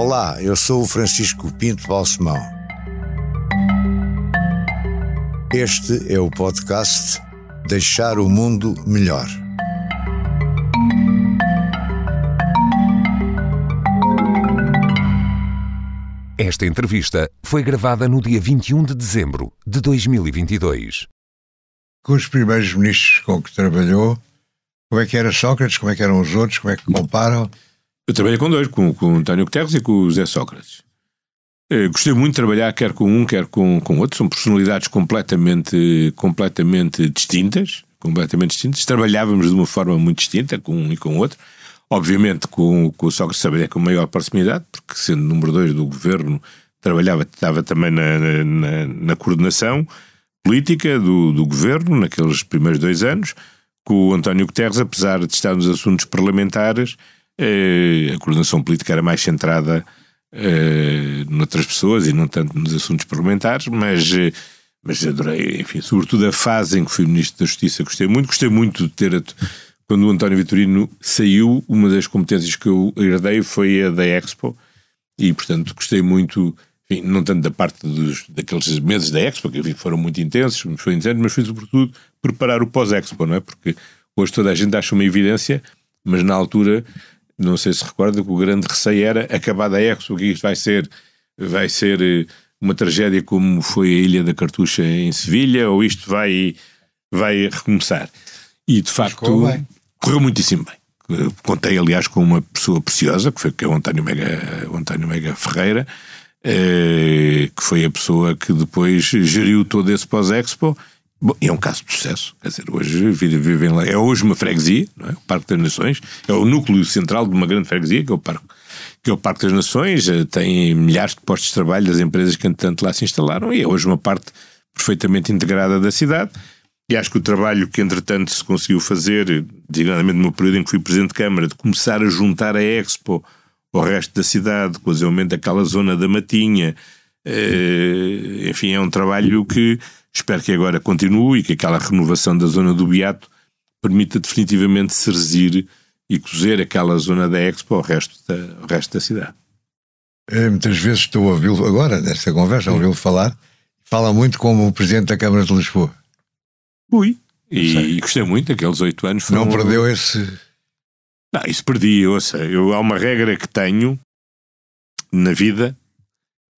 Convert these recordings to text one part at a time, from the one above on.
Olá, eu sou o Francisco Pinto Balsemão. Este é o podcast Deixar o Mundo Melhor. Esta entrevista foi gravada no dia 21 de dezembro de 2022. Com os primeiros ministros com que trabalhou, como é que era Sócrates, como é que eram os outros, como é que comparam? Eu trabalhei com dois, com, com o António Guterres e com o José Sócrates. Eu eh, gostei muito de trabalhar quer com um, quer com, com outro. São personalidades completamente, completamente distintas. Completamente distintas. Trabalhávamos de uma forma muito distinta com um e com o outro. Obviamente, com, com o Sócrates trabalhei com maior proximidade, porque sendo número dois do governo, trabalhava, estava também na, na, na coordenação política do, do governo naqueles primeiros dois anos. Com o António Guterres, apesar de estar nos assuntos parlamentares, eh, a coordenação política era mais centrada eh, noutras pessoas e não tanto nos assuntos parlamentares, mas, eh, mas adorei, enfim, sobretudo a fase em que fui Ministro da Justiça, gostei muito. Gostei muito de ter quando o António Vitorino saiu, uma das competências que eu herdei foi a da Expo, e portanto gostei muito, enfim, não tanto da parte dos, daqueles meses da Expo, que foram muito intensos, foi intenso, mas foi sobretudo preparar o pós-Expo, não é? Porque hoje toda a gente acha uma evidência, mas na altura, não sei se recorda, que o grande receio era acabar da Expo, que isto vai ser, vai ser eh, uma tragédia como foi a Ilha da Cartucha em Sevilha, ou isto vai, vai recomeçar. E de facto correu muitíssimo bem. Contei, aliás, com uma pessoa preciosa, que foi que é o António Mega, o António Mega Ferreira, eh, que foi a pessoa que depois geriu todo esse pós-expo. Bom, é um caso de sucesso. Quer dizer, hoje vivem lá. É hoje uma freguesia, é? o Parque das Nações, é o núcleo central de uma grande freguesia, que é o Parque, que é o Parque das Nações, eh, tem milhares de postos de trabalho das empresas que, entretanto, lá se instalaram, e é hoje uma parte perfeitamente integrada da cidade. E acho que o trabalho que, entretanto, se conseguiu fazer, designadamente no período em que fui Presidente de Câmara, de começar a juntar a Expo ao resto da cidade, com o desenvolvimento daquela zona da Matinha, eh, enfim, é um trabalho que espero que agora continue e que aquela renovação da zona do Beato permita definitivamente serzir e cozer aquela zona da Expo ao resto da, ao resto da cidade. É, muitas vezes estou a ouvi-lo agora, nesta conversa, a ouvi-lo falar, fala muito como o Presidente da Câmara de Lisboa. Fui. E, e gostei muito, aqueles oito anos. Foram... Não perdeu esse. Não, isso perdi. Ouça, eu, há uma regra que tenho na vida.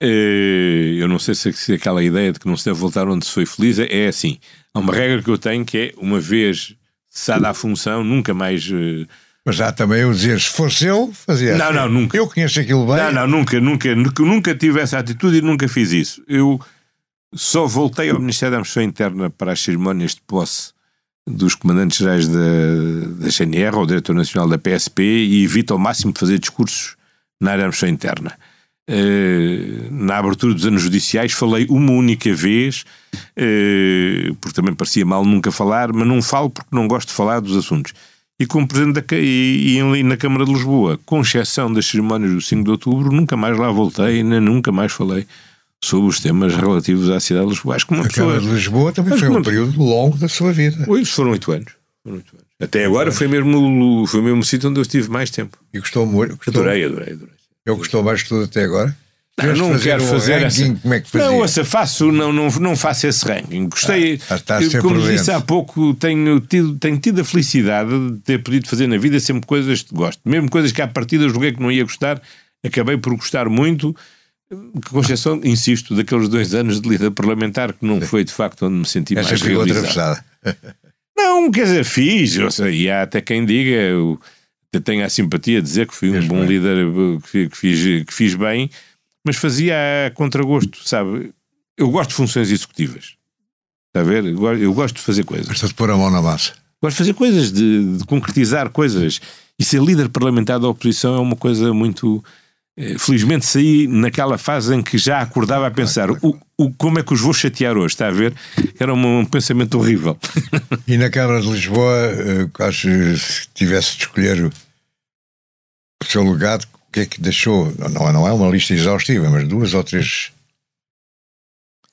Eh, eu não sei se, aquela ideia de que não se deve voltar onde se foi feliz é assim. Há uma regra que eu tenho que é uma vez cessada a função, nunca mais. Eh, Mas já também eu dizer, se fosse eu, fazia. Não, não, nunca. Eu conheço aquilo bem. Não, não, nunca, nunca, nunca, nunca tive essa atitude e nunca fiz isso. Eu só voltei ao Ministério da Administração Interna para as cerimónias de posse dos comandantes gerais da, da GNR, ou diretor nacional da PSP, e evito ao máximo fazer discursos na área da administração interna. Uh, na abertura dos anos judiciais falei uma única vez, uh, porque também parecia mal nunca falar, mas não falo porque não gosto de falar dos assuntos. E como Presidente da, e, e na Câmara de Lisboa, com exceção das cerimónias do 5 de Outubro, nunca mais lá voltei, nem nunca mais falei sobre os temas relativos à cidade de Lisboa. Acho que uma a pessoa... Câmara de Lisboa também foi um período longo da sua vida. Hoje foram oito anos. anos. Até agora foi mesmo, foi mesmo o sítio onde eu estive mais tempo. E gostou muito? Gostou... Adorei, adorei, adorei. Eu gostou mais de tudo até agora? Não, não fazer quero fazer ranking, essa... como é que fazia? Não, ouça, faço, não, não, não faço esse ranking. Gostei, ah, eu, como disse há pouco, tenho tido, tenho tido a felicidade de ter podido fazer na vida sempre coisas que gosto. Mesmo coisas que à partida julguei que não ia gostar, acabei por gostar muito com exceção, insisto, daqueles dois anos de lida parlamentar que não foi de facto onde me senti Essa mais realizado. Não, quer dizer, fiz, ou seja, e há até quem diga, eu tenho a simpatia de dizer que fui um bom bem. líder, que, que, fiz, que fiz bem, mas fazia a contragosto, sabe? Eu gosto de funções executivas. Está a ver? Eu gosto de fazer coisas. Gosto de pôr a mão na massa. Gosto de fazer coisas, de, de concretizar coisas. E ser líder parlamentar da oposição é uma coisa muito eh, felizmente saí naquela fase em que já acordava a pensar o, o, como é que os vou chatear hoje, está a ver? Era um, um pensamento horrível. E na Câmara de Lisboa, eh, acho que se tivesse de escolher o seu legado, o que é que deixou? Não, não é uma lista exaustiva, mas duas ou três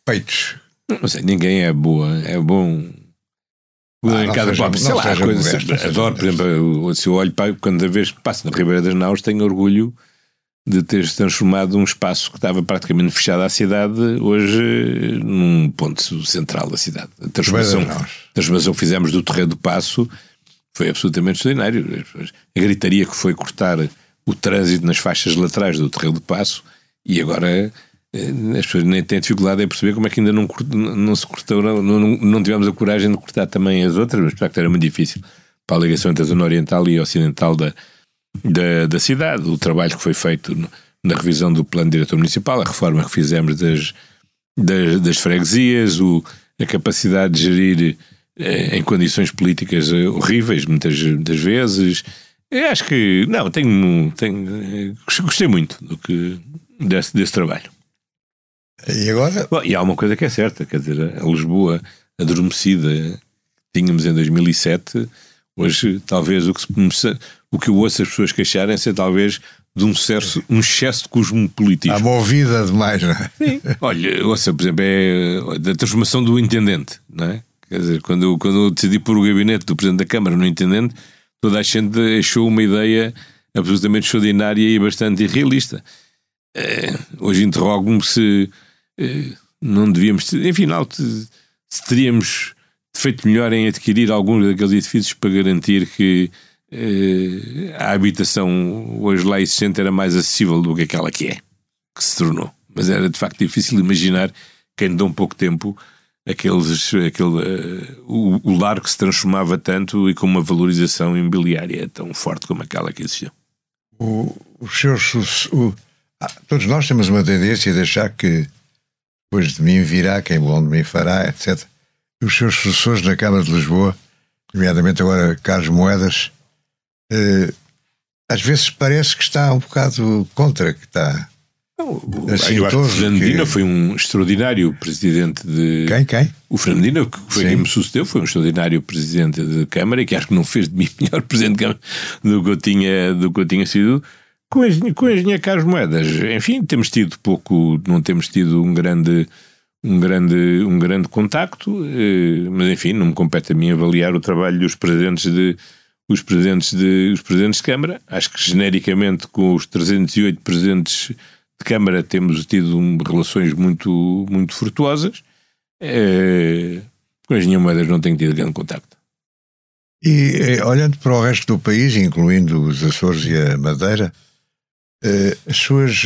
feitos. Não sei, ninguém é boa, é bom. Ah, em cada seja, sei lá, coisas, adoro, por exemplo, se eu olho para quando a vez passo na Ribeira das Naus, tenho orgulho de ter transformado um espaço que estava praticamente fechado à cidade, hoje num ponto central da cidade. A transformação, a transformação que fizemos do Terreiro do Passo foi absolutamente extraordinário. A gritaria que foi cortar o trânsito nas faixas laterais do Terreiro do Passo e agora eh, as pessoas nem têm dificuldade em perceber como é que ainda não, não se cortou, não, não, não tivemos a coragem de cortar também as outras, mas de facto era muito difícil para a ligação entre a zona oriental e ocidental da, da, da cidade, o trabalho que foi feito na revisão do plano diretor municipal, a reforma que fizemos das, das, das freguesias, o, a capacidade de gerir eh, em condições políticas eh, horríveis, muitas das vezes. Eu acho que, não, tenho, tenho, gostei muito do que, desse, desse trabalho. E agora? Bom, e há uma coisa que é certa, quer dizer, a Lisboa adormecida tínhamos em 2007, hoje talvez o que se o que eu ouço as pessoas queixarem-se é talvez de um excesso, um excesso de cosmopolitismo. Há movida demais, não é? Sim. Olha, ouça, por exemplo, é da transformação do intendente, não é? Quer dizer, quando eu, quando eu decidi pôr o gabinete do Presidente da Câmara no intendente, toda a gente achou uma ideia absolutamente extraordinária e bastante irrealista. É, hoje interrogo-me se é, não devíamos, ter, enfim, não, se teríamos feito melhor em adquirir alguns daqueles edifícios para garantir que a habitação hoje lá existente era mais acessível do que aquela que é, que se tornou. Mas era de facto difícil imaginar que em tão pouco tempo aqueles, aquele, uh, o, o lar que se transformava tanto e com uma valorização imobiliária tão forte como aquela que existia. O, os seus. O, ah, todos nós temos uma tendência de achar que depois de mim virá quem bom de mim fará, etc. E os seus sucessores na Câmara de Lisboa, nomeadamente agora Carlos Moedas, uh, às vezes parece que está um bocado contra, que está. Assim, eu acho que o Fernandina que... foi um extraordinário presidente de. Quem? Quem? O Fernandina, que foi Sim. quem me sucedeu, foi um extraordinário presidente de Câmara e que acho que não fez de mim melhor presidente de Câmara do que eu tinha, do que eu tinha sido. Com a, com a engenharia Carlos Moedas, enfim, temos tido pouco, não temos tido um grande, um grande, um grande contacto, eh, mas enfim, não me compete a mim avaliar o trabalho dos presidentes de, os presidentes de, os presidentes de Câmara. Acho que genericamente com os 308 presidentes de Câmara temos tido um, relações muito, muito frutuosas. É, com as Moedas não tenho tido grande contacto. E eh, olhando para o resto do país, incluindo os Açores e a Madeira, eh, as suas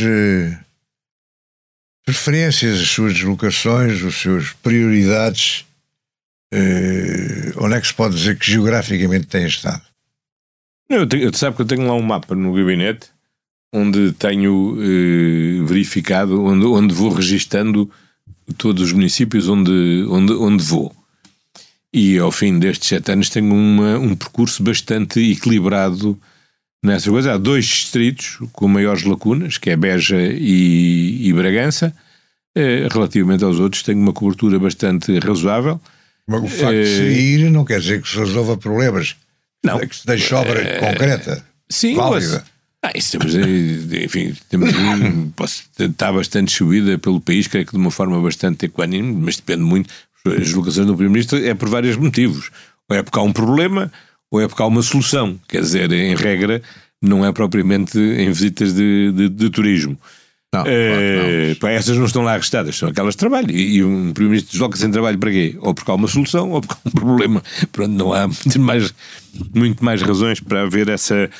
preferências, as suas deslocações, as suas prioridades, onde é que se pode dizer que geograficamente têm estado? Eu, tenho, sabe que eu tenho lá um mapa no gabinete onde tenho eh, verificado, onde, onde vou registando todos os municípios onde, onde, onde vou. E ao fim destes sete anos tenho uma, um percurso bastante equilibrado nessa coisa. Há dois distritos com maiores lacunas, que é Beja e, e Bragança. Eh, relativamente aos outros, tenho uma cobertura bastante razoável. Mas o facto de sair não quer dizer que se resolva problemas. Não. É que se deixe obra é, concreta. Sim, válida. Ah, isso temos, enfim, temos, posso, está bastante subida pelo país, creio que de uma forma bastante equânime, mas depende muito. As locações do Primeiro-Ministro é por vários motivos. Ou é porque há um problema, ou é porque há uma solução. Quer dizer, em regra, não é propriamente em visitas de, de, de turismo. Não, é, claro não. Essas não estão lá arrestadas, são aquelas de trabalho. E, e um Primeiro-Ministro desloca-se em trabalho para quê? Ou porque há uma solução, ou porque há um problema. Pronto, não há muito mais, muito mais razões para haver essa,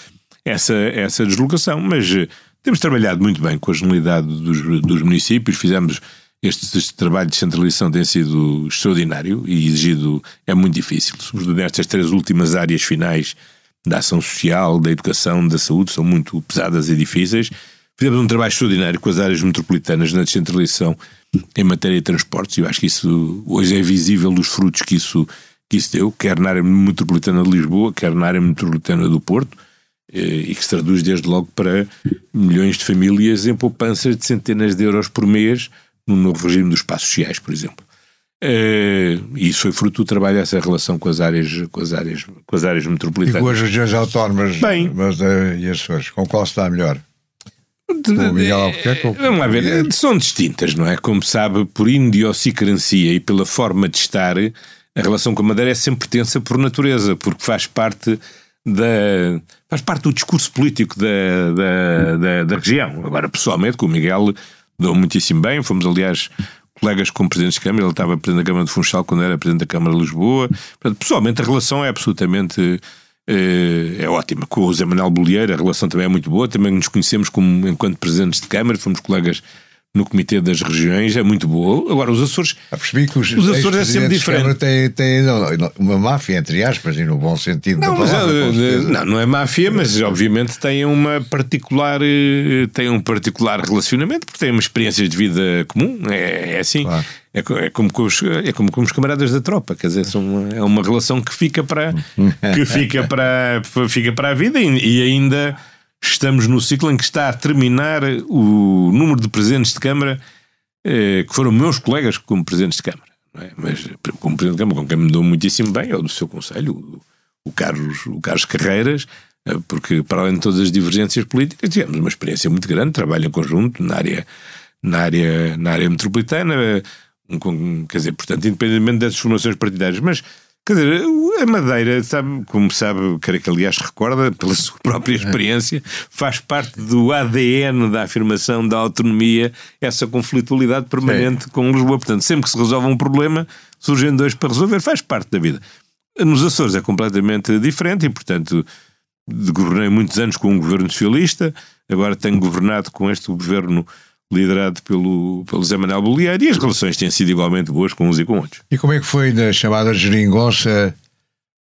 essa, essa deslocação. Mas eh, temos trabalhado muito bem com a generalidade dos, dos municípios, fizemos. Este, este, trabalho de centralização tem sido extraordinário e exigido, é muito difícil, sobretudo nestas três últimas áreas finais da ação social, da educação, da saúde, são muito pesadas e difíceis Fizemos um trabalho extraordinário com as áreas metropolitanas na descentralização em matéria de transportes. Eu acho que isso hoje é visível dos frutos que isso, que isso deu, quer na área metropolitana de Lisboa, quer na área metropolitana do Porto, eh, e que se traduz desde logo para milhões de famílias em poupanças de centenas de euros por mês no novo regime dos passos sociais, por exemplo. Eh, e isso foi fruto do trabalho dessa relação com as áreas, com as áreas, com as áreas metropolitanas. E com as regiões autónomas Bem, mas, uh, e as suas, com qual está melhor? Vamos lá ver, são distintas, não é? Como sabe, por idiosincrasia e pela forma de estar, a relação com a Madeira é sempre tensa por natureza, porque faz parte da, faz parte do discurso político da, da, da, da região. Agora, pessoalmente, com o Miguel dou muitíssimo bem, fomos aliás colegas como Presidente de Câmara, ele estava Presidente da Câmara de Funchal quando era Presidente da Câmara de Lisboa. Portanto, pessoalmente a relação é absolutamente é, é ótima. Com o Zé Manuel Bolieira a relação também é muito boa, também nos conhecemos como enquanto Presidentes de Câmara, fomos colegas no Comitê das Regiões é muito boa. Agora, os Açores. Ah, percebi que os, os Açores é sempre diferente. Tem, tem uma máfia, entre aspas, e no bom sentido não, da palavra. Mas, eh, não, não é máfia, mas obviamente tem uma particular, eh, tem um particular relacionamento, porque tem uma experiência de vida comum. É, é assim. Claro. É, é, como com os, é como com os camaradas da tropa, quer dizer, são, é uma relação que fica para, que fica para, fica para a vida e, e ainda estamos no ciclo em que está a terminar o número de presidentes de Câmara eh, que foram meus colegas como presidentes de Câmara. É? Mas como presidente de Câmara, com quem me dou muitíssimo bem, é o do seu Conselho, o, o, Carlos, o Carlos Carreiras, eh, porque para além de todas as divergências políticas, tivemos uma experiência muito grande, trabalho em conjunto na área, na área, na área metropolitana, um, quer dizer, portanto, independentemente dessas formações partidárias, mas Quer dizer, a Madeira, sabe, como sabe, creio que aliás recorda, pela sua própria experiência, faz parte do ADN da afirmação da autonomia, essa conflitualidade permanente Sim. com Lisboa. Portanto, sempre que se resolve um problema, surgem dois para resolver, faz parte da vida. Nos Açores é completamente diferente e, portanto, governei muitos anos com um governo socialista, agora tenho governado com este governo liderado pelo, pelo Zé Manuel Bolieiro, e as relações têm sido igualmente boas com uns e com outros. E como é que foi na chamada geringonça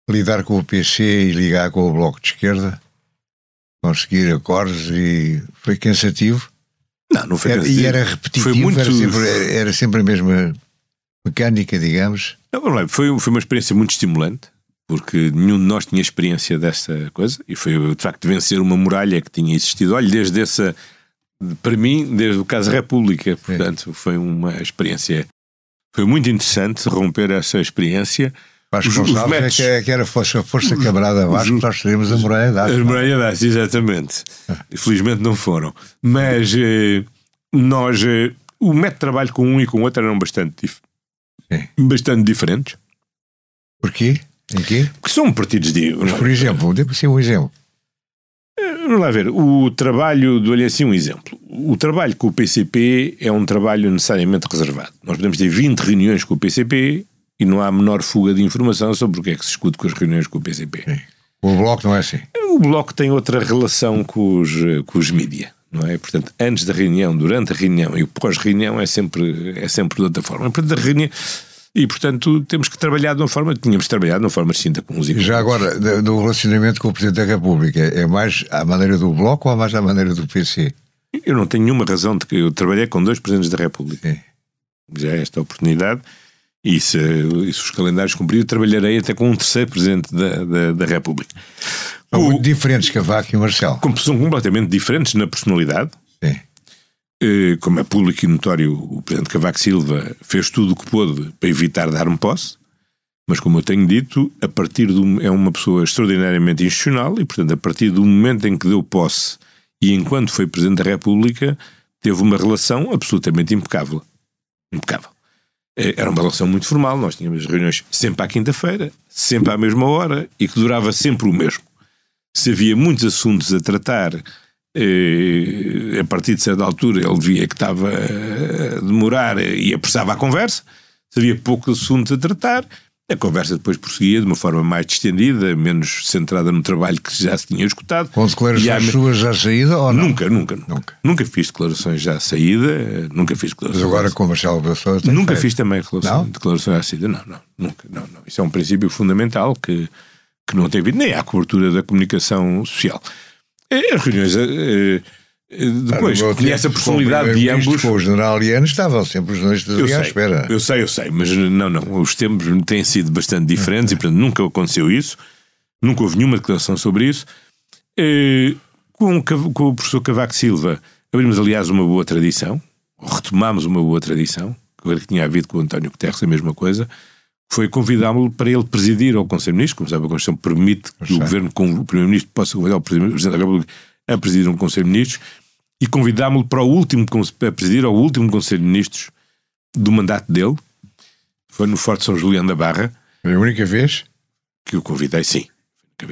lidar com o PC e ligar com o Bloco de Esquerda? Conseguir acordos e foi cansativo? Não, não foi cansativo. E era repetitivo, foi muito... era, sempre, era sempre a mesma mecânica, digamos? Não, não, foi, foi uma experiência muito estimulante porque nenhum de nós tinha experiência dessa coisa e foi de facto vencer uma muralha que tinha existido. Olha, desde essa para mim, desde o caso República, portanto, foi uma experiência. Foi muito interessante romper essa experiência. Acho que não é que, é que era força, força abaixo, os, nós teríamos a muralha de As muralha de aço, exatamente. Infelizmente não foram. Mas eh, nós, eh, o método de trabalho com um e com o outro eram bastante, dif bastante diferentes. Porquê? Em quê? Porque são partidos de. Mas, por exemplo, dê-me assim um exemplo. Vamos lá ver, o trabalho, dou-lhe assim um exemplo. O trabalho com o PCP é um trabalho necessariamente reservado. Nós podemos ter 20 reuniões com o PCP e não há a menor fuga de informação sobre o que é que se discute com as reuniões com o PCP. Sim. O Bloco não é assim? O Bloco tem outra relação com os, com os mídia, não é? Portanto, antes da reunião, durante a reunião e pós-reunião é sempre, é sempre de outra forma. Portanto, a reunião e, portanto, temos que trabalhar de uma forma, tínhamos trabalhado de uma forma distinta com os e Já agora, do relacionamento com o Presidente da República, é mais à maneira do Bloco ou mais à maneira do PC? Eu não tenho nenhuma razão de que eu trabalhei com dois Presidentes da República. Sim. Já é esta oportunidade. E se, e se os calendários cumpridos, trabalharei até com um terceiro Presidente da, da, da República. São muito diferentes, Cavaco e Marcelo. São completamente diferentes na personalidade. Sim. Eh, como é público e notório, o Presidente Cavaco Silva fez tudo o que pôde para evitar dar-me posse, mas como eu tenho dito, a partir do, é uma pessoa extraordinariamente institucional e, portanto, a partir do momento em que deu posse e enquanto foi Presidente da República, teve uma relação absolutamente impecável. Impecável. Eh, era uma relação muito formal, nós tínhamos reuniões sempre à quinta-feira, sempre à mesma hora e que durava sempre o mesmo. Se havia muitos assuntos a tratar a partir de certa altura ele via que estava a demorar e apressava a conversa, havia pouco assunto a tratar, a conversa depois prosseguia de uma forma mais distendida, menos centrada no trabalho que já se tinha escutado. Com declarações suas já saída ou não? Nunca, nunca, nunca. Nunca, nunca fiz declarações já saída, nunca fiz declarações. Mas agora com o Marcelo Pessoa Nunca feito. fiz também declarações, declarações já saída, não, não, nunca, não, não. Isso é um princípio fundamental que, que não tem havido nem à cobertura da comunicação social. É, as reuniões. Eh, depois, ah, conhece a personalidade de ambos. Com o general Liano estavam sempre os dois ali à espera. Eu sei, eu sei, mas não, não. Os tempos têm sido bastante diferentes e, portanto, nunca aconteceu isso. Nunca houve nenhuma declaração sobre isso. Com, com o professor Cavaco Silva, abrimos, aliás, uma boa tradição, retomámos uma boa tradição, que tinha havido com o António Guterres, a mesma coisa, foi convidámo-lo para ele presidir ao Conselho de Ministros, como sabe, a Constituição permite que o Governo, com o Primeiro-Ministro, possa convidar o Presidente da República a presidir um Conselho de Ministros, e convidámo-lo para o último, a presidir ao último Conselho de Ministros do mandato dele, foi no Forte São Julião da Barra. Foi a única vez? Que o convidei, sim.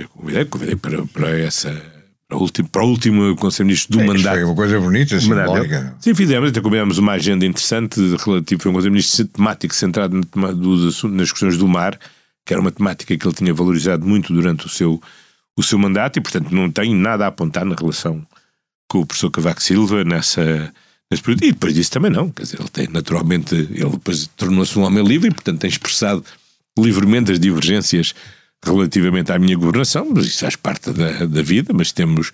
convidei, convidei para, para essa para o último, para o último Conselho Ministro do é, mandato. Foi uma coisa bonita, simbólica. Sim, fizemos, até combinamos uma agenda interessante relativo, foi um Conselho Ministro temático centrado nas questões do mar, que era uma temática que ele tinha valorizado muito durante o seu, o seu mandato e, portanto, não tenho nada a apontar na relação com o professor Cavaco Silva nessa, nesse período. E depois disso também não, quer dizer, ele tem naturalmente, ele depois tornou-se um homem livre e, portanto, tem expressado livremente as divergências relativamente à minha governação, mas isso faz parte da, da vida, mas temos.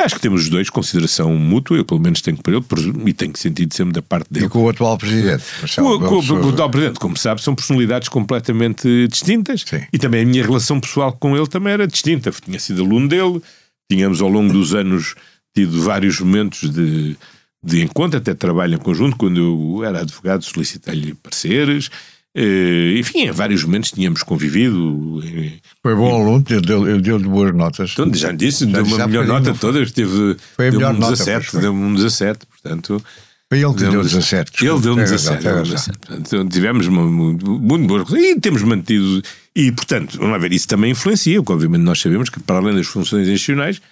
Acho que temos os dois consideração mútua, eu pelo menos tenho para ele, e tenho sentido sempre da parte dele. E com o atual Presidente? Com, com, com, o atual Presidente, como sabe, são personalidades completamente distintas. Sim. E também a minha relação pessoal com ele também era distinta. Tinha sido aluno dele, tínhamos ao longo dos anos tido vários momentos de, de encontro, até trabalho em conjunto. Quando eu era advogado, solicitei-lhe pareceres. Uh, enfim, em vários momentos tínhamos convivido. Foi bom aluno, ele deu, deu de boas notas. Então, já disse, deu uma melhor nota toda, teve, foi a deu melhor um 17, nota, deu um 17, portanto. Foi ele que deu 17. Ele deu 17. Deu 17. Portanto, tivemos uma, muito boas e temos mantido. E, portanto, vamos lá ver, isso também influencia, porque obviamente nós sabemos que, para além das funções institucionais,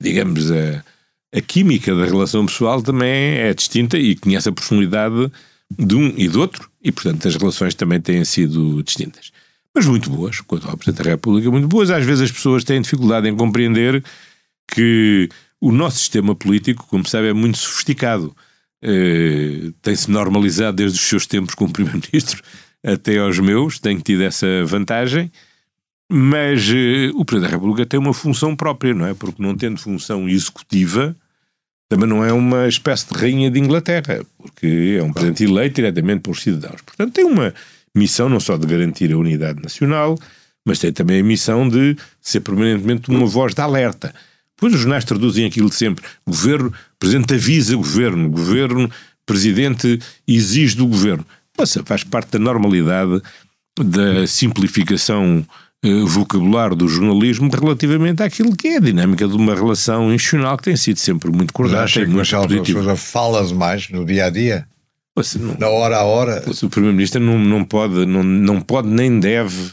digamos, a, a química da relação pessoal também é distinta e conhece a personalidade de um e do outro, e portanto as relações também têm sido distintas. Mas muito boas, quanto ao Presidente da República, muito boas. Às vezes as pessoas têm dificuldade em compreender que o nosso sistema político, como sabe, é muito sofisticado. Eh, tem-se normalizado desde os seus tempos como Primeiro-Ministro até aos meus, tenho tido essa vantagem, mas eh, o Presidente da República tem uma função própria, não é? Porque não tendo função executiva, também não é uma espécie de rainha de Inglaterra, porque é um presidente eleito diretamente pelos cidadãos. Portanto, tem uma missão não só de garantir a unidade nacional, mas tem também a missão de ser permanentemente uma voz de alerta. Pois os jornais traduzem aquilo de sempre. Governo, presidente avisa governo, governo, presidente exige do governo. Nossa, faz parte da normalidade da simplificação vocabulário do jornalismo relativamente àquilo que é a dinâmica de uma relação institucional que tem sido sempre muito cordata acha que Marcelo. Sousa fala demais no dia a dia? Não, Na hora a hora? o Primeiro-Ministro não, não, pode, não, não pode nem deve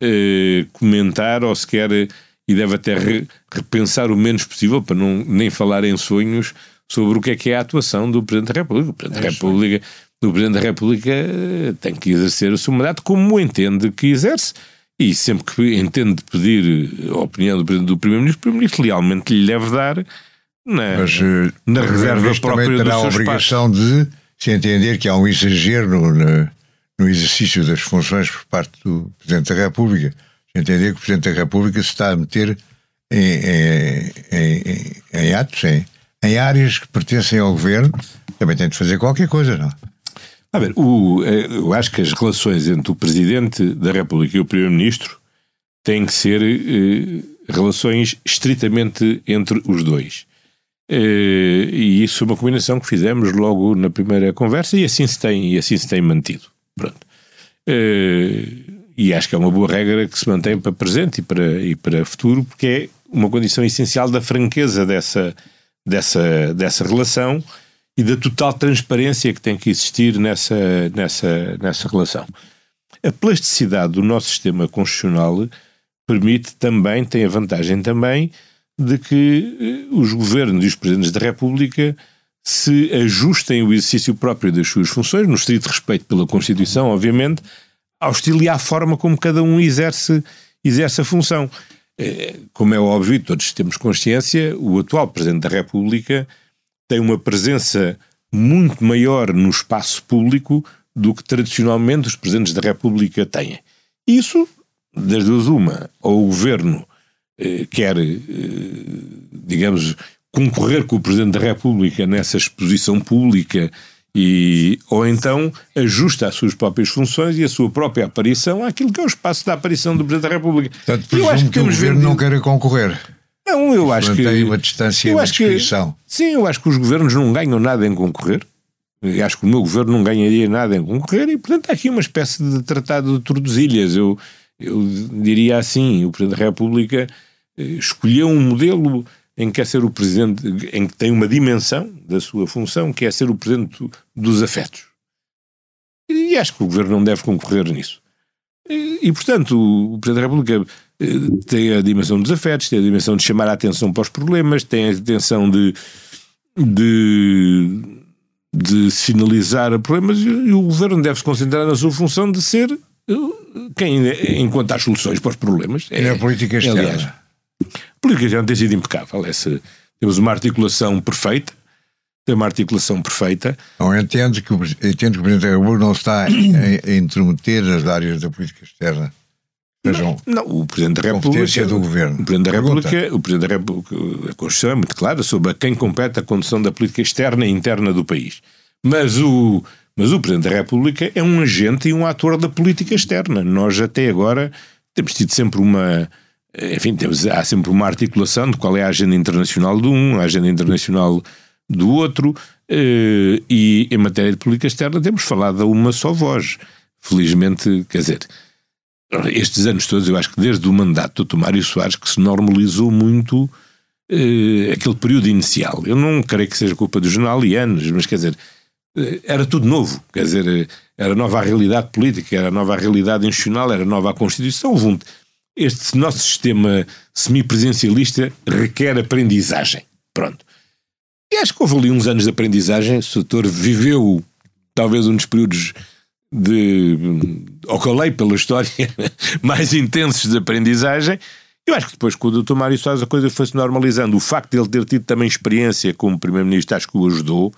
eh, comentar ou sequer e deve até re, repensar o menos possível para não nem falar em sonhos sobre o que é que é a atuação do Presidente da República. O Presidente da República, o Presidente da República eh, tem que exercer o seu mandato como entende que exerce. E sempre que entende pedir a opinião do, Primeiro-Ministro, o Primeiro-Ministro lealmente lhe deve dar na, Mas eh, na reserva própria também do terá seu a espaço. obrigação de se entender que há um exagero no, no- exercício das funções por parte do Presidente da República. Se entender que o Presidente da República se está a meter em, em- em- em- atos, em, em áreas que pertencem ao Governo, também tem de fazer qualquer coisa, não? A ver, o, eh, eu acho que as relações entre o Presidente da República e o Primeiro-Ministro têm que ser eh, relações estritamente entre os dois. Eh, e isso é uma combinação que fizemos logo na primeira conversa e assim se tem, e assim se tem mantido. Pronto. Eh, e acho que é uma boa regra que se mantém para presente e para, e para futuro, porque é uma condição essencial da franqueza dessa, dessa, dessa relação e da total transparência que tem que existir nessa, nessa, nessa relação. A plasticidade do nosso sistema constitucional permite também, tem a vantagem também, de que eh, os governos e os presidentes da República se ajustem o exercício próprio das suas funções, no estrito respeito pela Constituição, obviamente, ao estilo e à forma como cada um exerce, exerce a função. Eh, Como é óbvio, todos temos consciência, o atual Presidente da República tem uma presença muito maior no espaço público do que tradicionalmente os Presidentes da República têm. Isso, das duas uma, ou o Governo eh, quer, eh, digamos, concorrer com o Presidente da República nessa exposição pública e, ou então ajusta as suas próprias funções e a sua própria aparição àquilo que é o espaço da aparição do Presidente da República. Portanto, Eu acho que, o temos Governo vendido- não queira concorrer. Não, eu acho que. Mantém uma distância e uma acho que-. Sim, eu acho que os governos não ganham nada em concorrer. Eu acho que o meu governo não ganharia nada em concorrer e, portanto, há aqui uma espécie de tratado de Tordesilhas. Eu, eu diria assim: o Presidente da República eh, escolheu um modelo em que quer ser o Presidente, em que tem uma dimensão da sua função, que é ser o Presidente dos afetos. E acho que o governo não deve concorrer nisso. E, portanto, o Presidente da República tem a dimensão dos afetos, tem a dimensão de chamar a atenção para os problemas, tem a intenção de, de, de sinalizar problemas e o Governo deve se concentrar na sua função de ser eh, quem encontra as soluções para os problemas. É, é a política externa. Aliás, a política externa tem sido impecável. Essa, temos uma articulação perfeita, tem uma articulação perfeita. Não entendo que o, entendo que o Presidente da República não está a, a intrometer nas áreas da política externa. Não, não, o Presidente da República. do Governo. O Presidente da República, o Presidente da República, a Constituição é muito clara sobre a quem compete a condução da política externa e interna do país. Mas o, mas o Presidente da República é um agente e um ator da política externa. Nós até agora temos tido sempre uma. Enfim, temos, há sempre uma articulação de qual é a agenda internacional de um, a agenda internacional do outro, eh, e em matéria de política externa temos falado a uma só voz. Felizmente, quer dizer, estes anos todos, eu acho que desde o mandato do Tomário Soares que se normalizou muito eh, aquele período inicial. Eu não creio que seja culpa dos jornalianos, mas quer dizer, eh, era tudo novo, quer dizer, era nova a realidade política, era nova a realidade institucional, era nova a Constituição. Este nosso sistema semipresencialista requer aprendizagem. Pronto. E acho que houve ali uns anos de aprendizagem. O doutor viveu talvez um dos períodos de ocolei pela história mais intensos de aprendizagem. Eu acho que depois, com o doutor Mário Soares, a coisa foi-se normalizando. O facto de ele ter tido também experiência como Primeiro-Ministro, acho que o ajudou.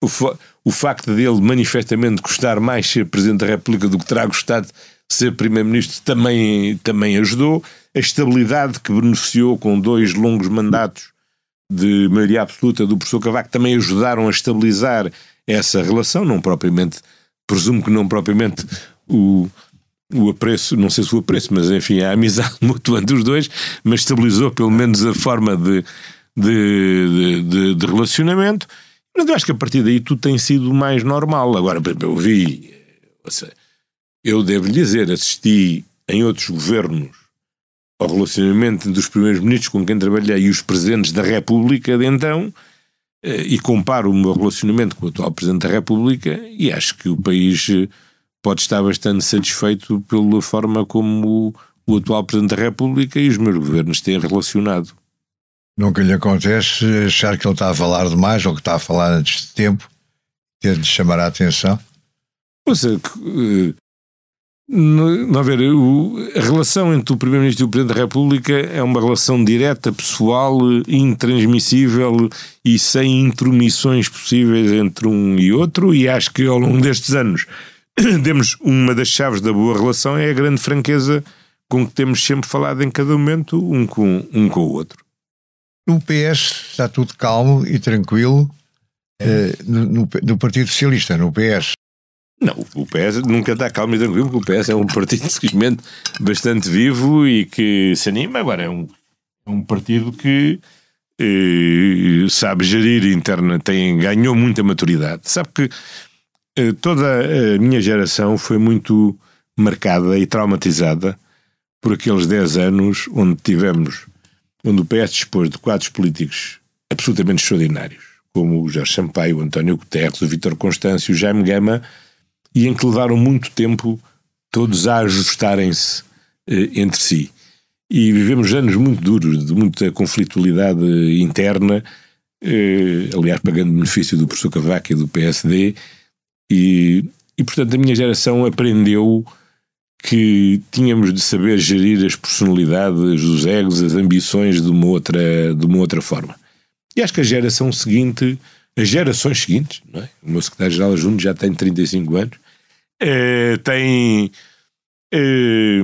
O, fa o facto dele manifestamente gostar mais ser Presidente da República do que terá gostado ser Primeiro-Ministro também, também ajudou. A estabilidade que beneficiou com dois longos mandatos de maioria absoluta do professor Cavaco também ajudaram a estabilizar essa relação, não propriamente, presumo que não propriamente o, o apreço, não sei se o apreço, mas enfim, a amizade mútua entre os dois, mas estabilizou pelo menos a forma de, de, de, de relacionamento. Mas eu acho que a partir daí tudo tem sido mais normal. Agora, eu vi, eu devo dizer, assisti em outros governos ao relacionamento dos primeiros ministros com quem trabalhei e os presidentes da República de então, eh, e comparo o meu relacionamento com o atual Presidente da República, e acho que o país eh, pode estar bastante satisfeito pela forma como o, atual Presidente da República e os meus governos têm relacionado. Nunca lhe acontece achar que ele está a falar demais ou que está a falar antes de tempo, ter de chamar a atenção? Seja, eh, não, ver, o, a relação entre o Primeiro-Ministro e o Presidente da República é uma relação direta, pessoal, intransmissível e sem intromissões possíveis entre um e outro, e acho que ao longo destes anos demos uma das chaves da boa relação é a grande franqueza com que temos sempre falado em cada momento, um com, um com o outro. No PS está tudo calmo e tranquilo. É. no, no, no Partido Socialista, no PS, não, o PS nunca está calmo e tranquilo, porque o PS é um partido simplesmente bastante vivo e que se anima. Agora, é um, é um partido que eh, sabe gerir interna, tem, ganhou muita maturidade. Sabe que eh, toda a minha geração foi muito marcada e traumatizada por aqueles 10 anos onde tivemos, onde o PS dispôs de quadros políticos absolutamente extraordinários, como o Jorge Sampaio, o António Guterres, o Vítor Constâncio, o Jaime Gama e em que levaram muito tempo todos a ajustarem-se eh, entre si. E vivemos anos muito duros, de muita conflitualidade interna, eh, aliás, pagando benefício do professor Cavaco e do PSD, e, e portanto a minha geração aprendeu que tínhamos de saber gerir as personalidades, os egos, as ambições de uma outra, de uma outra forma. E acho que a geração seguinte, as gerações seguintes, é? o meu secretário-geral adjunto já tem 35 anos, é, tem. É,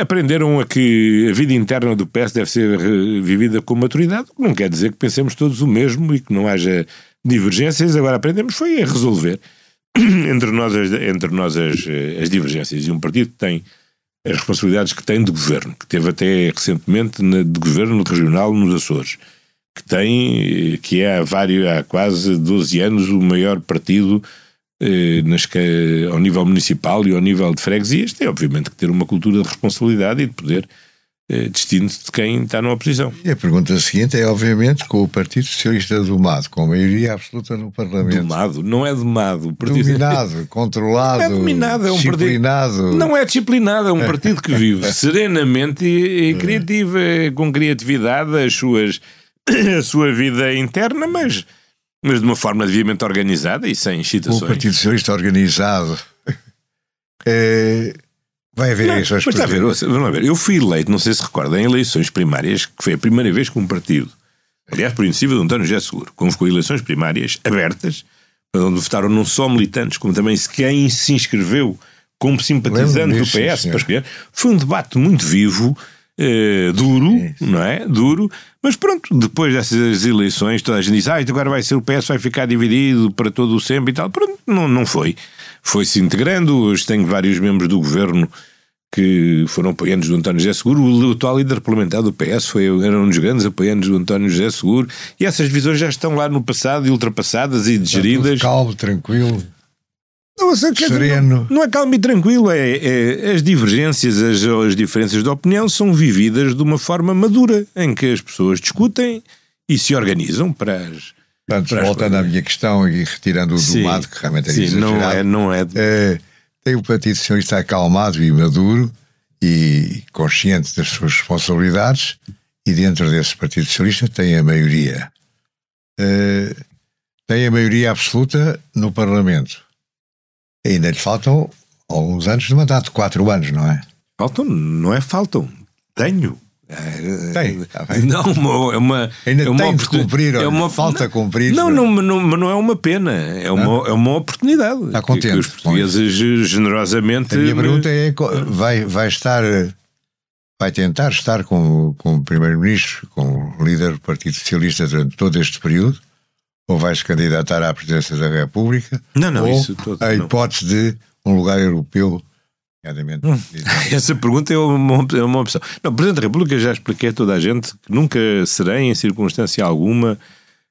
aprenderam a que a vida interna do PS deve ser vivida com maturidade, não quer dizer que pensemos todos o mesmo e que não haja divergências, agora aprendemos foi a resolver entre nós, as, entre nós as, as divergências. E um partido que tem as responsabilidades que tem de governo, que teve até recentemente de governo regional nos Açores, que tem, que é há, vários, há quase 12 anos o maior partido eh, nas, ao nível municipal e ao nível de freguesias, tem obviamente que ter uma cultura de responsabilidade e de poder eh, destino de quem está na oposição. E a pergunta seguinte é, obviamente, com o Partido Socialista domado, com maioria absoluta no Parlamento. Domado? Não é domado. Partido... Dominado, controlado, é dominado, é um disciplinado. Partido... Não é disciplinado, é um partido que vive serenamente e, e criativo, com criatividade, as suas, a sua vida interna, mas, mas de uma forma devidamente organizada e sem excitações. O Partido Socialista organizado... É Vai haver eleições mas está a ver, vamos ver, eu fui eleito, não sei se recorda, em eleições primárias, que foi a primeira vez que um partido, aliás, por iniciativa de António José Seguro, convocou eleições primárias abertas, onde votaram não só militantes, como também quem se inscreveu como simpatizante do PS para escolher. Foi um debate muito vivo, eh, duro, não é? Duro, mas pronto, depois dessas eleições, toda a gente diz, ah, agora vai ser o PS, vai ficar dividido para todo o sempre e tal. Pronto, não, não foi foi-se integrando. Hoje tenho vários membros do governo que foram apoiantes do António José Seguro. O atual líder parlamentar do PS foi, era um dos grandes apoiantes do António José Seguro. E essas visões já estão lá no passado e ultrapassadas e digeridas. calmo, tranquilo. Não, Sereno. Não, não, é calmo e tranquilo, é, é as divergências, as, as diferenças de opinião são vividas de uma forma madura, em que as pessoas discutem e se organizam para as, Portanto, voltando à minha questão e retirando o do mato, que realmente é sim, exagerado, não é, não é... é tem o Partido Socialista acalmado e maduro e consciente das suas responsabilidades e dentro desse Partido Socialista tem a maioria. Uh, tem a maioria absoluta no Parlamento. E ainda lhe faltam alguns anos de mandato, quatro anos, não é? Faltam, não é faltam, tenho. Tem, tá não, é uma. Ainda é uma tem de cumprir, é uma falta não, cumprir. Não, não, não, não é uma pena, é uma, é uma oportunidade. Está contente. Que os portugueses generosamente. A minha pergunta é: vai, vai estar. Vai tentar estar com, com o Primeiro-Ministro, com o líder do Partido Socialista durante todo este período? Ou vai se candidatar à presidência da República? Não, não, ou isso todo, A hipótese de um lugar europeu Hum, essa pergunta é uma, é uma opção. Não, Presidente da República já expliquei a toda a gente que nunca serei, em circunstância alguma,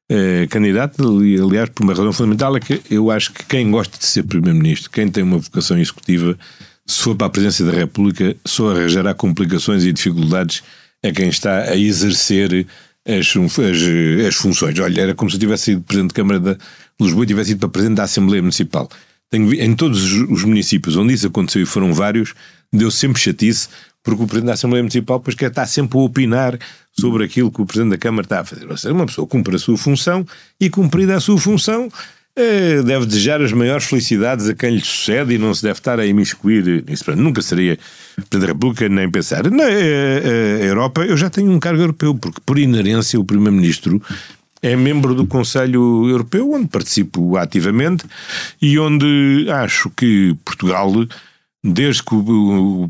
eh, candidato, aliás, por uma razão fundamental, é que eu acho que quem gosta de ser Primeiro-Ministro, quem tem uma vocação executiva, se for para a Presidência da República, só arranjará complicações e dificuldades a quem está a exercer as, as, as funções. Olha, era como se eu tivesse sido Presidente da Câmara de Lisboa e tivesse ido para Presidente da Assembleia Municipal tenho, em todos os municípios onde isso aconteceu, e foram vários, deu sempre chatice, porque o Presidente da Assembleia Municipal depois quer estar sempre a opinar sobre aquilo que o Presidente da Câmara está a fazer. Ou seja, uma pessoa cumpre a sua função e, cumprida a sua função, deve desejar as maiores felicidades a quem lhe sucede e não se deve estar a imiscuir nisso. Nunca seria da República nem pensar. Na eh, eh, Europa, eu já tenho um cargo europeu, porque por inerência o Primeiro-Ministro é membro do Conselho Europeu, onde participo ativamente e onde acho que Portugal, desde que o,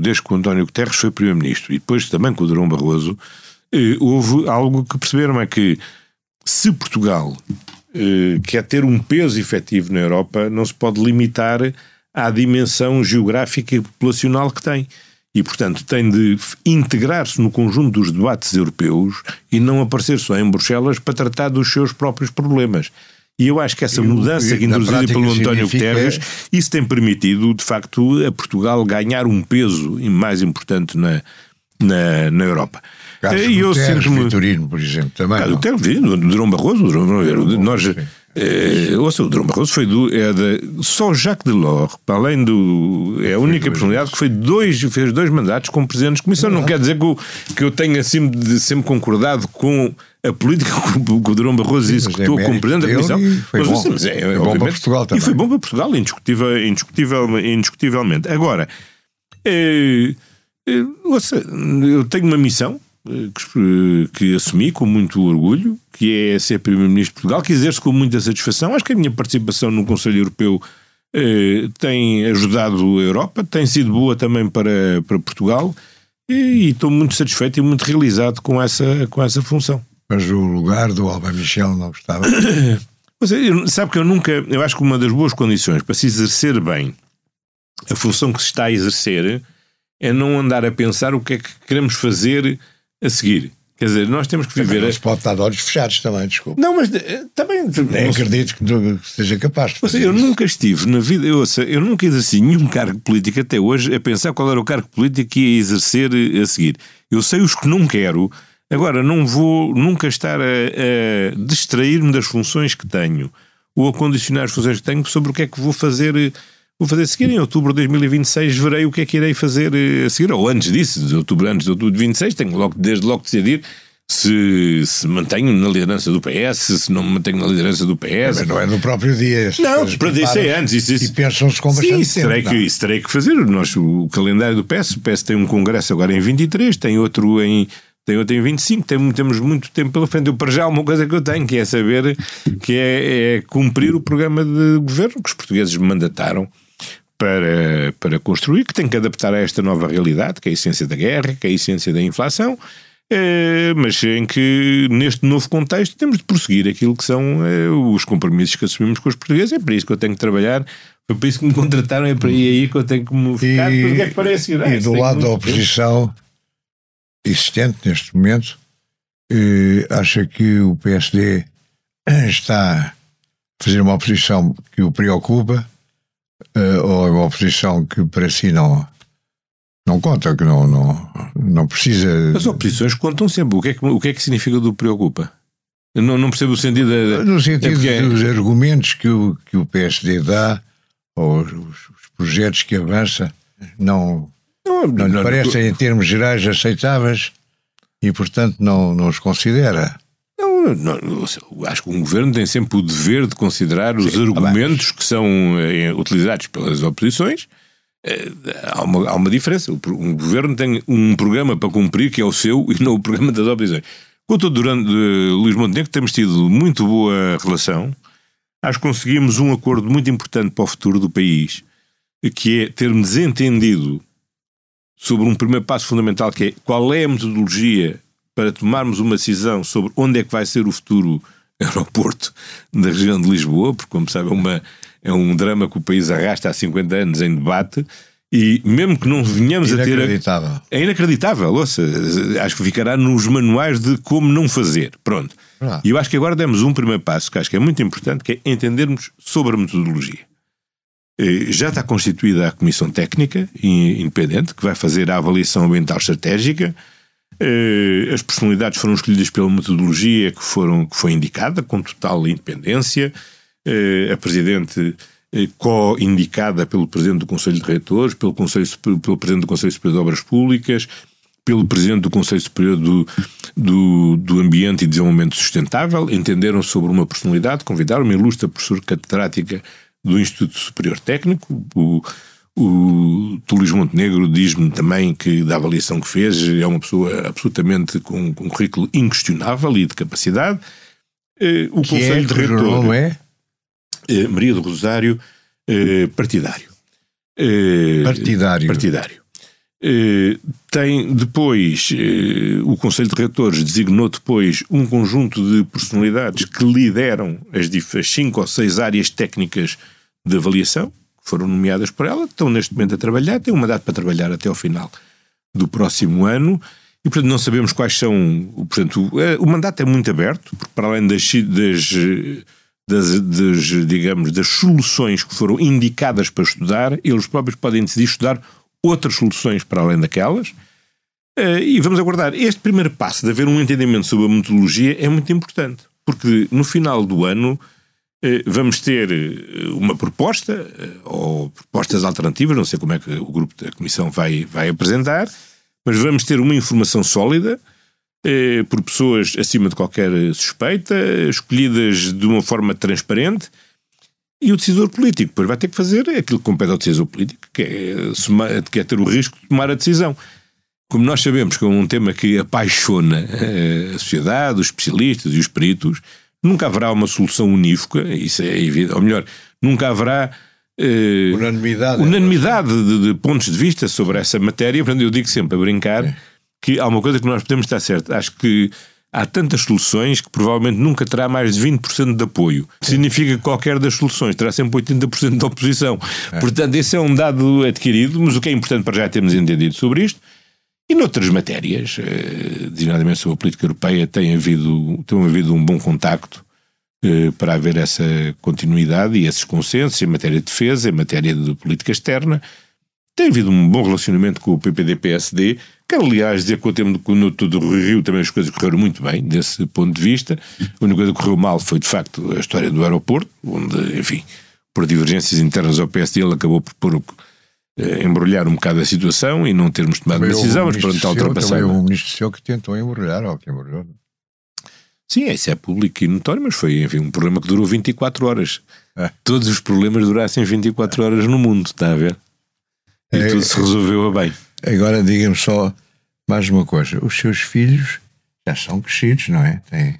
desde que o António Guterres foi Primeiro-Ministro e depois também com o Durão Barroso, eh, houve algo que perceberam: é que se Portugal eh, quer ter um peso efetivo na Europa, não se pode limitar à dimensão geográfica e populacional que tem e, portanto, tem de integrar-se no conjunto dos debates europeus e não aparecer só em Bruxelas para tratar dos seus próprios problemas. E eu acho que essa mudança que introduzida pelo António Guterres, isso tem permitido, de facto, a Portugal ganhar um peso mais importante na, na, na Europa. Carlos e eu sinto-me. Vitorino, por exemplo, também. Carlos Guterres, Durão Barroso, Durão, nós é, ouça, o Durão Barroso foi do. É da, só Jacques Delors, para além do. É a única personalidade que foi dois, fez dois mandatos como presidente de comissão. Não quer dizer que eu, que eu tenha sempre, de, sempre concordado com a política que o Durão Barroso executou é como presidente da comissão. Mas, bom, mas é, foi bom para Portugal também. E foi bom para Portugal, indiscutível, indiscutível, indiscutivelmente. Agora, é, é, ouça, eu tenho uma missão que, que, assumi com muito orgulho, que é ser Primeiro-Ministro de Portugal, que exerço com muita satisfação. Acho que a minha participação no Conselho Europeu eh, tem ajudado a Europa, tem sido boa também para, para Portugal e, e, estou muito satisfeito e muito realizado com essa, com essa função. Mas o lugar do Alba Michel não gostava? Mas, sabe que eu nunca, eu acho que uma das boas condições para se exercer bem a função que se está a exercer é não andar a pensar o que é que queremos fazer a seguir. Quer dizer, nós temos que viver. Mas pode estar de olhos fechados também, desculpa. Não, mas eh, também. Nem acredito que seja capaz de fazer Eu isso. nunca estive na vida, eu, eu nunca exerci nenhum cargo político até hoje a pensar qual era o cargo político que ia exercer eh, a seguir. Eu sei os que não quero, agora não vou nunca estar a, a distrair-me das funções que tenho ou a condicionar as funções que tenho sobre o que é que vou fazer eh, Vou fazer a seguir, em outubro de 2026 verei o que é que irei fazer eh, a seguir, ou antes disso, de outubro, antes de outubro de 26, tenho logo, desde logo de decidir se, se mantenho na liderança do PS, se não me mantenho na liderança do PS. É, mas não é no próprio dia. Não, para isso é antes. Isso, isso, e pensam-se com bastante sim, tempo. Terei que, isso terei que fazer. O, nosso, o calendário do PS, o PS tem um congresso agora em 23, tem outro em tem outro em 25, tem, temos muito tempo pela frente. Eu, para já, uma coisa que eu tenho, que é saber, que é, é cumprir o programa de governo que os portugueses me mandataram para, para construir, que tem que adaptar a esta nova realidade, que é a essência da guerra, que é a essência da inflação, eh, mas em que, neste novo contexto, temos de prosseguir aquilo que são eh, os compromissos que assumimos com os portugueses. É para isso que eu tenho que trabalhar. Foi para isso que me contrataram, é para aí, aí que eu tenho que me ficar. E, porque é que parece, e do lado da oposição existente neste momento, eh, acha que o PSD está a fazer uma oposição que o preocupa ou é uma oposição que para si não, não conta, que não, não, não precisa. As oposições contam sempre. O que é que, o que, é que significa do preocupa? Não, não percebo o sentido. Da, no sentido é dos argumentos que o, que o PSD dá, ou os, os projetos que avança, não, não, não, não parecem, em termos gerais, aceitáveis e, portanto, não, não os considera. Acho que um governo tem sempre o dever de considerar os Sim, argumentos que são é, utilizados pelas oposições. É, há, uma, há uma diferença. Um governo tem um programa para cumprir que é o seu e não o programa das oposições. Quanto durante Luís Montenegro, temos tido muito boa relação. Acho que conseguimos um acordo muito importante para o futuro do país, que é termos entendido sobre um primeiro passo fundamental, que é qual é a metodologia para tomarmos uma decisão sobre onde é que vai ser o futuro aeroporto da região de Lisboa, porque, como sabe, é, uma, é um drama que o país arrasta há 50 anos em debate. E mesmo que não venhamos a ter. Inacreditável. É inacreditável, ouça. Acho que ficará nos manuais de como não fazer. Pronto. Ah. E eu acho que agora demos um primeiro passo que acho que é muito importante, que é entendermos sobre a metodologia. Eh, já está constituída a Comissão Técnica Independente, que vai fazer a avaliação ambiental estratégica as personalidades foram escolhidas pela metodologia que, foram, que foi indicada, com total independência. Eh, a Presidente eh, co-indicada pelo Presidente do Conselho de Reitores, pelo, Conselho, pelo Presidente do Conselho Superior de Obras Públicas, pelo Presidente do Conselho Superior do, do, do Ambiente e Desenvolvimento Sustentável, entenderam sobre uma personalidade, convidaram uma ilustre professora catedrática do Instituto Superior Técnico, o o Tulis Montenegro diz-me também que, da avaliação que fez, é uma pessoa absolutamente com, com um currículo inquestionável e de capacidade. Eh, o que Conselho é, de Retor. Não é? Eh, Maria do Rosário, eh, partidário. Partidário. Partidário. Tem depois, o Conselho de Reitores designou depois um conjunto de personalidades que lideram as, as cinco ou seis áreas técnicas de avaliação, foram nomeadas por ela, estão neste momento a trabalhar, têm um mandato para trabalhar até ao final do próximo ano e, portanto, não sabemos quais são. Portanto, o, é, o mandato é muito aberto, porque para além das, das, das, das, digamos, das soluções que foram indicadas para estudar, eles próprios podem decidir estudar outras soluções para além daquelas. Eh, e vamos aguardar. Este primeiro passo de haver um entendimento sobre a metodologia é muito importante, porque no final do ano eh, vamos ter eh, uma proposta, eh, ou propostas alternativas, não sei como é que o grupo da Comissão vai, vai apresentar, mas vamos ter uma informação sólida, por pessoas acima de qualquer suspeita, escolhidas de uma forma transparente, e o decisor político depois vai ter que fazer aquilo que compete ao decisor político, que é, que é ter o risco de tomar a decisão. Como nós sabemos que é um tema que apaixona a sociedade, os especialistas e os peritos, Nunca haverá uma solução unívoca, isso é evidente, ou melhor, nunca haverá uh, unanimidade, unanimidade de, de, pontos de vista sobre essa matéria. Portanto, eu digo sempre a brincar é. que há uma coisa que nós podemos estar certo. Acho que há tantas soluções que provavelmente nunca terá mais de 20% de apoio. Significa que qualquer das soluções terá sempre 80% de oposição. É. Portanto, esse é um dado adquirido, mas o que é importante para já é termos entendido sobre isto. E noutras matérias, eh, designadamente sobre a política europeia, tem havido, tem havido um bom contacto eh, para haver essa continuidade e esses consensos em matéria de defesa, em matéria de política externa. Tem havido um bom relacionamento com o PPD-PSD, Quero, aliás, dizer que o tema do, Rio também as coisas correram muito bem, desse ponto de vista. A única coisa que correu mal foi, de facto, a história do aeroporto, onde, enfim, por divergências internas ao PSD, ele acabou por pôr, eh, embrulhar um bocado a situação e não termos tomado uma decisão, mas pronto, está ultrapassado. Também o ministro seu que tentou embrulhar, ou que embrulhou. Sim, isso é público e notório, mas foi, enfim, um problema que durou 24 horas. É. Todos os problemas durassem 24 horas no mundo, está a ver? E é, tudo se resolveu a bem. Agora diga-me só mais uma coisa: os seus filhos já são crescidos, não é? Têm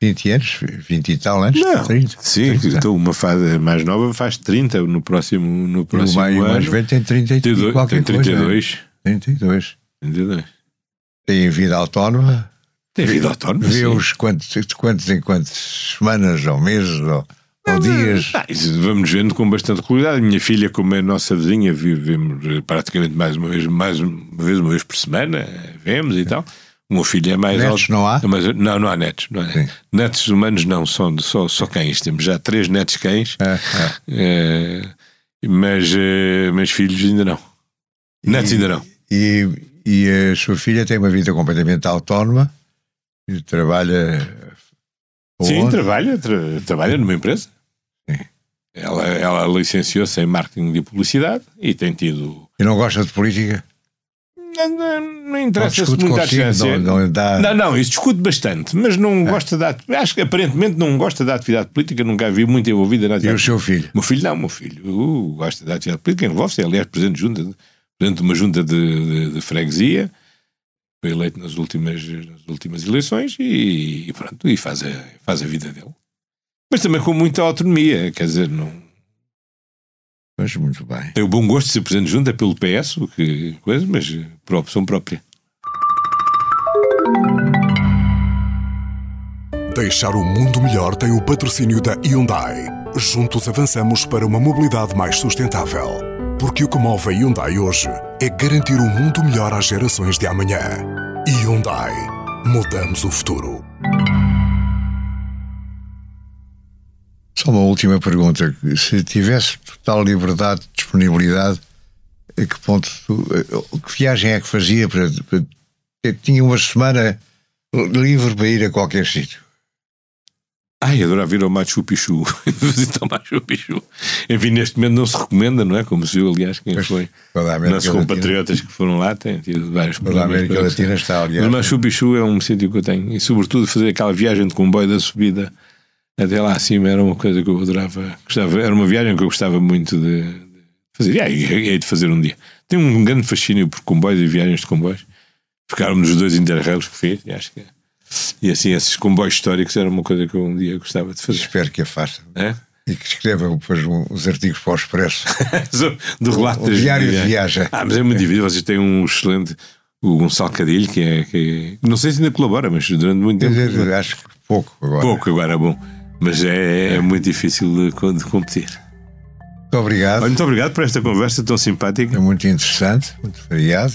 20 anos, 20 e tal anos? Não. 30. Sim, 30. então uma fase mais nova faz 30 no próximo, no próximo o mais, ano. O mais velho tem 30 e tem, qualquer tem 32. Coisa, 32. 32. Tem vida autónoma. Tem vida autónoma. Vê-os quantos, quantos em quantas semanas ou meses ou ou dias. Ah, vamos vendo com bastante qualidade. Minha filha, como é nossa vizinha, vivemos praticamente mais uma vez, mais uma vez, uma vez por semana, vemos e tal. O meu filho é mais netos alto. não há? Mas, não, não há netos. Não há. Netos humanos não, são só, só cães. Temos já três netos cães, é, é. É, mas, eh, mas filhos ainda não. Netos e, ainda não. E, e a sua filha tem uma vida completamente autónoma e trabalha. Sim, onde? trabalha, tra, trabalha numa empresa. Ela, ela licenciou-se em marketing de publicidade e tem tido. E não gosta de política? Não, não, interessa-se muito à distância. Não, não, dá... não, não, isso discute bastante, mas não é. gosta da. Acho que aparentemente não gosta da atividade política, nunca a vi muito envolvida na atividade E o seu filho? Meu filho não, meu filho uh, gosta da atividade política, envolve-se, é, aliás, presidente de, junta, presidente de uma junta de, de, de freguesia, foi eleito nas últimas, nas últimas eleições e, e pronto, e faz a, faz a vida dele mas também com muita autonomia, quer dizer, não. Mas muito bem. Tem o bom gosto de ser presidente junto, é pelo PS, o que coisa, mas por opção própria. Deixar o mundo melhor tem o patrocínio da Hyundai. Juntos avançamos para uma mobilidade mais sustentável. Porque o que move a Hyundai hoje é garantir um mundo melhor às gerações de amanhã. Hyundai. Mudamos o futuro. Só uma última pergunta. Se tivesse total liberdade, disponibilidade, a que ponto, que viagem é que fazia para, para tinha uma semana livre para ir a qualquer sítio? Ai, adorava vir ao Machu Picchu, visitar o Machu Picchu. Enfim, neste momento não se recomenda, não é? Como se viu, aliás, quem pois, foi. Nossos compatriotas que foram lá têm tido vários problemas. A América Latina está, aliás. Mas Machu Picchu é um sítio que eu tenho, e sobretudo fazer aquela viagem de comboio da subida até lá acima era uma coisa que eu adorava. Gostava, era uma viagem que eu gostava muito de, de fazer. E aí, de fazer um dia. Tenho um grande fascínio por comboios e viagens de comboios. Ficaram nos dois interrails que fiz, e acho que. E assim, esses comboios históricos era uma coisa que eu um dia gostava de fazer. Espero que a faça. É? E que escreva depois uns artigos para o Expresso. do relato o, o diário de viagem. Ah, mas é muito difícil. Vocês têm um excelente. O Gonçalo Cadilho, que é. Que, não sei se ainda colabora, mas durante muito tempo. Acho que pouco agora. Pouco agora, é bom. Mas é, é muito difícil de, de competir. Muito obrigado. Muito obrigado por esta conversa tão simpática. É muito interessante, muito variado.